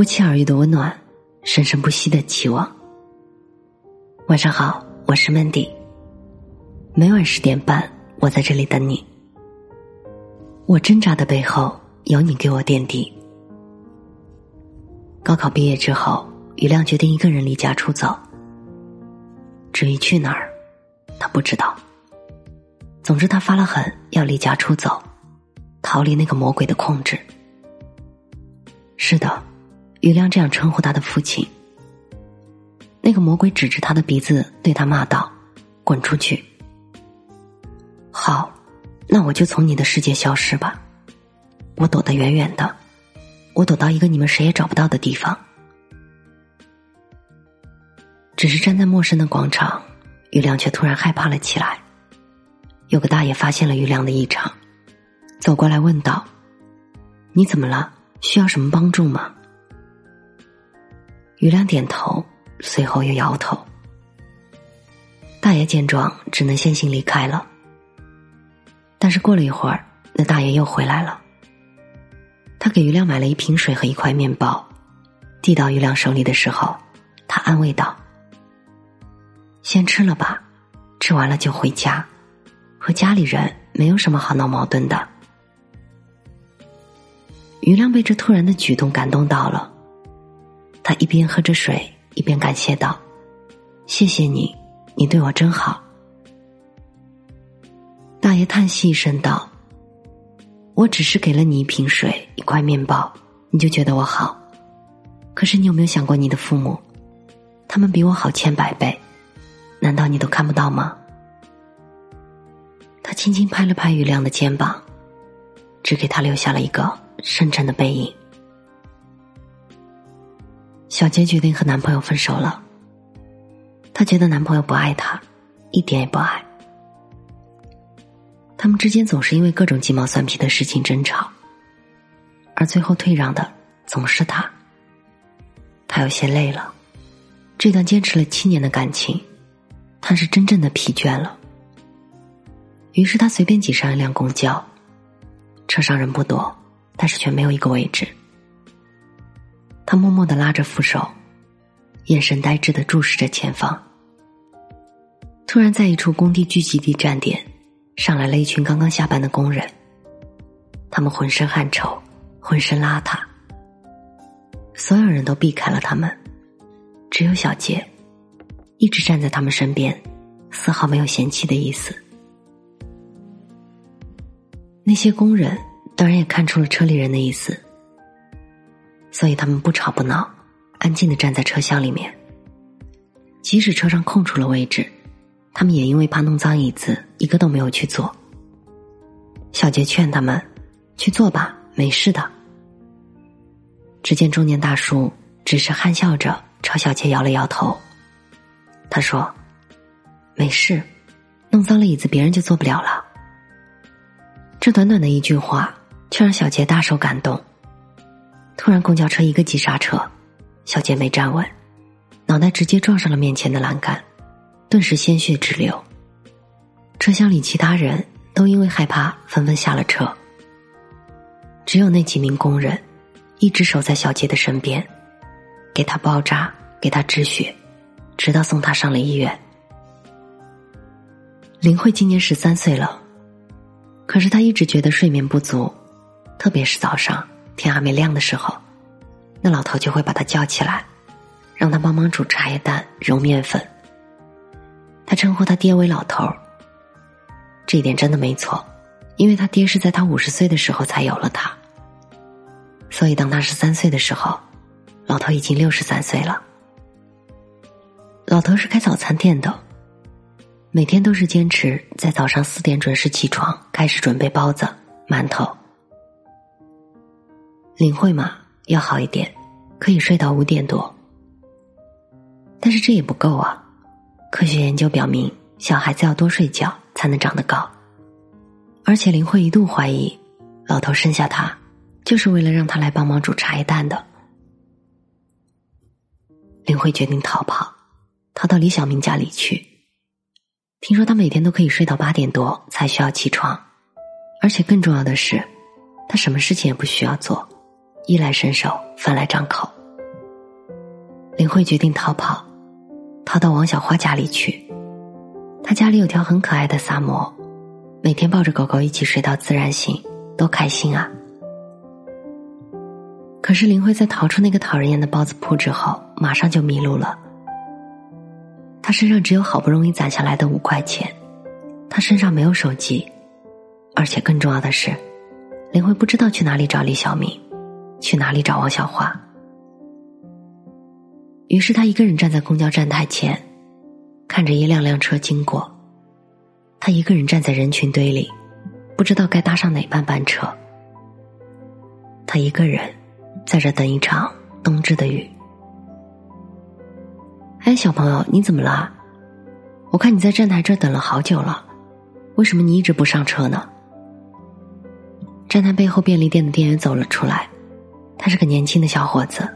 不期而遇的温暖，生生不息的期望。晚上好，我是 Mandy。每晚十点半，我在这里等你。我挣扎的背后，有你给我垫底。高考毕业之后，于亮决定一个人离家出走。至于去哪儿，他不知道。总之，他发了狠，要离家出走，逃离那个魔鬼的控制。是的，于亮这样称呼他的父亲。那个魔鬼指着他的鼻子，对他骂道：“滚出去！”好，那我就从你的世界消失吧。我躲得远远的，我躲到一个你们谁也找不到的地方。只是站在陌生的广场，于亮却突然害怕了起来。有个大爷发现了于亮的异常，走过来问道：“你怎么了？需要什么帮助吗？”于亮点头，随后又摇头。大爷见状，只能先行离开了。但是过了一会儿，那大爷又回来了。他给于亮买了一瓶水和一块面包，递到于亮手里的时候，他安慰道：“先吃了吧，吃完了就回家。”和家里人没有什么好闹矛盾的。于亮被这突然的举动感动到了，他一边喝着水，一边感谢道：“谢谢你，你对我真好。”大爷叹息一声道：“我只是给了你一瓶水，一块面包，你就觉得我好？可是你有没有想过你的父母？他们比我好千百倍，难道你都看不到吗？”他轻轻拍了拍于亮的肩膀，只给他留下了一个深沉的背影。小杰决定和男朋友分手了。她觉得男朋友不爱她，一点也不爱。他们之间总是因为各种鸡毛蒜皮的事情争吵，而最后退让的总是他。他有些累了，这段坚持了七年的感情，他是真正的疲倦了。于是他随便挤上一辆公交，车上人不多，但是却没有一个位置。他默默的拉着扶手，眼神呆滞的注视着前方。突然，在一处工地聚集地站点，上来了一群刚刚下班的工人。他们浑身汗臭，浑身邋遢。所有人都避开了他们，只有小杰，一直站在他们身边，丝毫没有嫌弃的意思。那些工人当然也看出了车里人的意思，所以他们不吵不闹，安静的站在车厢里面。即使车上空出了位置，他们也因为怕弄脏椅子，一个都没有去坐。小杰劝他们去坐吧，没事的。只见中年大叔只是憨笑着朝小杰摇了摇头，他说：“没事，弄脏了椅子，别人就坐不了了。”这短短的一句话，却让小杰大受感动。突然，公交车一个急刹车，小杰没站稳，脑袋直接撞上了面前的栏杆，顿时鲜血直流。车厢里其他人都因为害怕纷纷下了车，只有那几名工人一直守在小杰的身边，给他包扎，给他止血，直到送他上了医院。林慧今年十三岁了。可是她一直觉得睡眠不足，特别是早上天还没亮的时候，那老头就会把他叫起来，让他帮忙煮茶叶蛋、揉面粉。他称呼他爹为老头儿，这一点真的没错，因为他爹是在他五十岁的时候才有了他，所以当他十三岁的时候，老头已经六十三岁了。老头是开早餐店的。每天都是坚持在早上四点准时起床，开始准备包子、馒头。林慧嘛要好一点，可以睡到五点多。但是这也不够啊！科学研究表明，小孩子要多睡觉才能长得高。而且林慧一度怀疑，老头生下他就是为了让他来帮忙煮茶叶蛋的。林慧决定逃跑，逃到李小明家里去。听说他每天都可以睡到八点多才需要起床，而且更重要的是，他什么事情也不需要做，衣来伸手，饭来张口，林慧决定逃跑，逃到王小花家里去。她家里有条很可爱的萨摩，每天抱着狗狗一起睡到自然醒，多开心啊！可是林慧在逃出那个讨人厌的包子铺之后，马上就迷路了。他身上只有好不容易攒下来的五块钱，他身上没有手机，而且更重要的是，林慧不知道去哪里找李小明，去哪里找王小花。于是他一个人站在公交站台前，看着一辆辆车经过。他一个人站在人群堆里，不知道该搭上哪班班车。他一个人。在这等一场冬至的雨。哎，小朋友，你怎么了？我看你在站台这等了好久了，为什么你一直不上车呢？站台背后便利店的店员走了出来，他是个年轻的小伙子，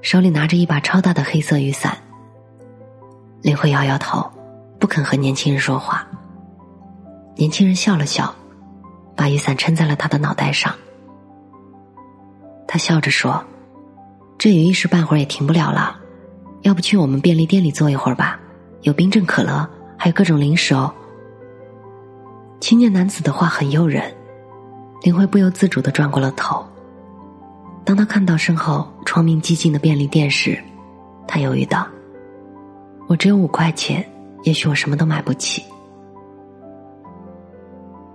手里拿着一把超大的黑色雨伞。林慧摇摇头，不肯和年轻人说话。年轻人笑了笑，把雨伞撑在了他的脑袋上。他笑着说：“这雨一时半会儿也停不了了，要不去我们便利店里坐一会儿吧？有冰镇可乐，还有各种零食哦。”青年男子的话很诱人，林慧不由自主的转过了头。当他看到身后窗明几净的便利店时，他犹豫道：“我只有五块钱，也许我什么都买不起。”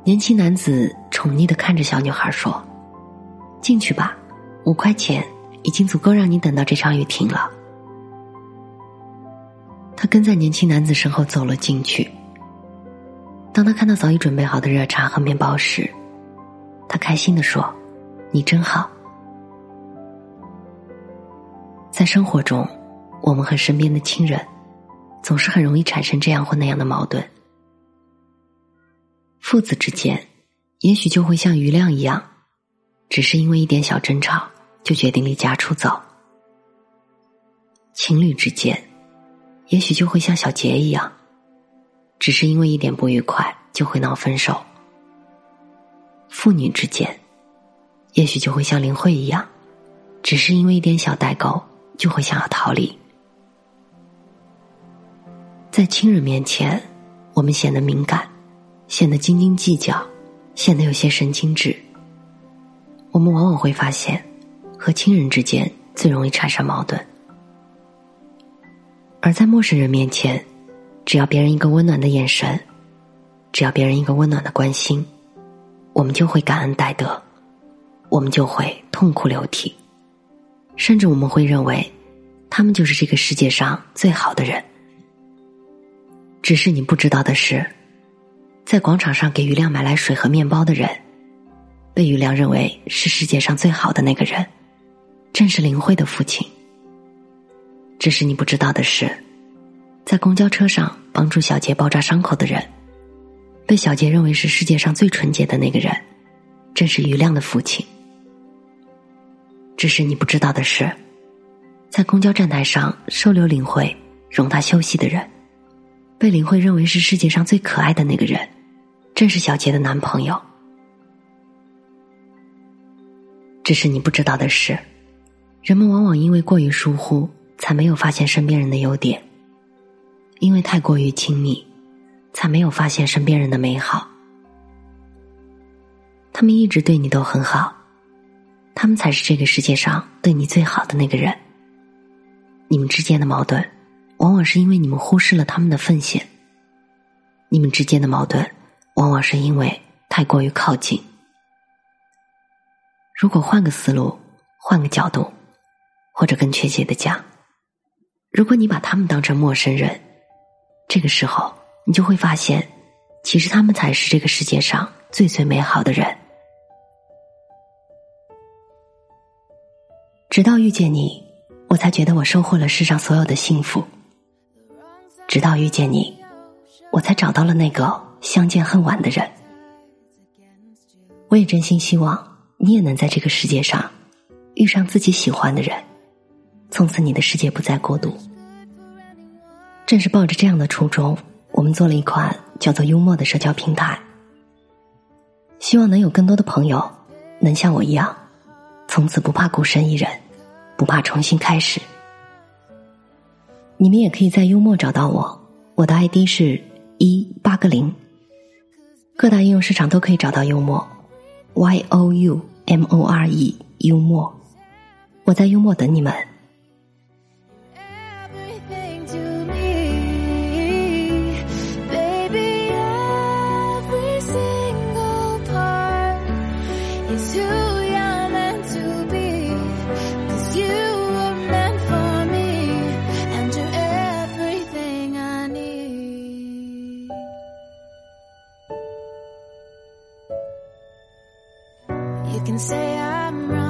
年轻男子宠溺的看着小女孩说：“进去吧。”五块钱已经足够让你等到这场雨停了。他跟在年轻男子身后走了进去。当他看到早已准备好的热茶和面包时，他开心的说：“你真好。”在生活中，我们和身边的亲人总是很容易产生这样或那样的矛盾。父子之间，也许就会像余亮一样，只是因为一点小争吵。就决定离家出走。情侣之间，也许就会像小杰一样，只是因为一点不愉快就会闹分手。父女之间，也许就会像林慧一样，只是因为一点小代沟就会想要逃离。在亲人面前，我们显得敏感，显得斤斤计较，显得有些神经质。我们往往会发现。和亲人之间最容易产生矛盾，而在陌生人面前，只要别人一个温暖的眼神，只要别人一个温暖的关心，我们就会感恩戴德，我们就会痛哭流涕，甚至我们会认为，他们就是这个世界上最好的人。只是你不知道的是，在广场上给余亮买来水和面包的人，被余亮认为是世界上最好的那个人。正是林慧的父亲。只是你不知道的是，在公交车上帮助小杰包扎伤口的人，被小杰认为是世界上最纯洁的那个人，正是余亮的父亲。只是你不知道的是，在公交站台上收留林慧、容她休息的人，被林慧认为是世界上最可爱的那个人，正是小杰的男朋友。只是你不知道的是。人们往往因为过于疏忽，才没有发现身边人的优点；因为太过于亲密，才没有发现身边人的美好。他们一直对你都很好，他们才是这个世界上对你最好的那个人。你们之间的矛盾，往往是因为你们忽视了他们的奉献；你们之间的矛盾，往往是因为太过于靠近。如果换个思路，换个角度。或者更确切的讲，如果你把他们当成陌生人，这个时候你就会发现，其实他们才是这个世界上最最美好的人。直到遇见你，我才觉得我收获了世上所有的幸福。直到遇见你，我才找到了那个相见恨晚的人。我也真心希望你也能在这个世界上遇上自己喜欢的人。从此，你的世界不再孤独。正是抱着这样的初衷，我们做了一款叫做“幽默”的社交平台，希望能有更多的朋友能像我一样，从此不怕孤身一人，不怕重新开始，你们也可以在幽默找到我，我的 ID 是一八个零。各大应用市场都可以找到幽默，Y O U M O R E 幽默。我在幽默等你们。You can say I'm wrong.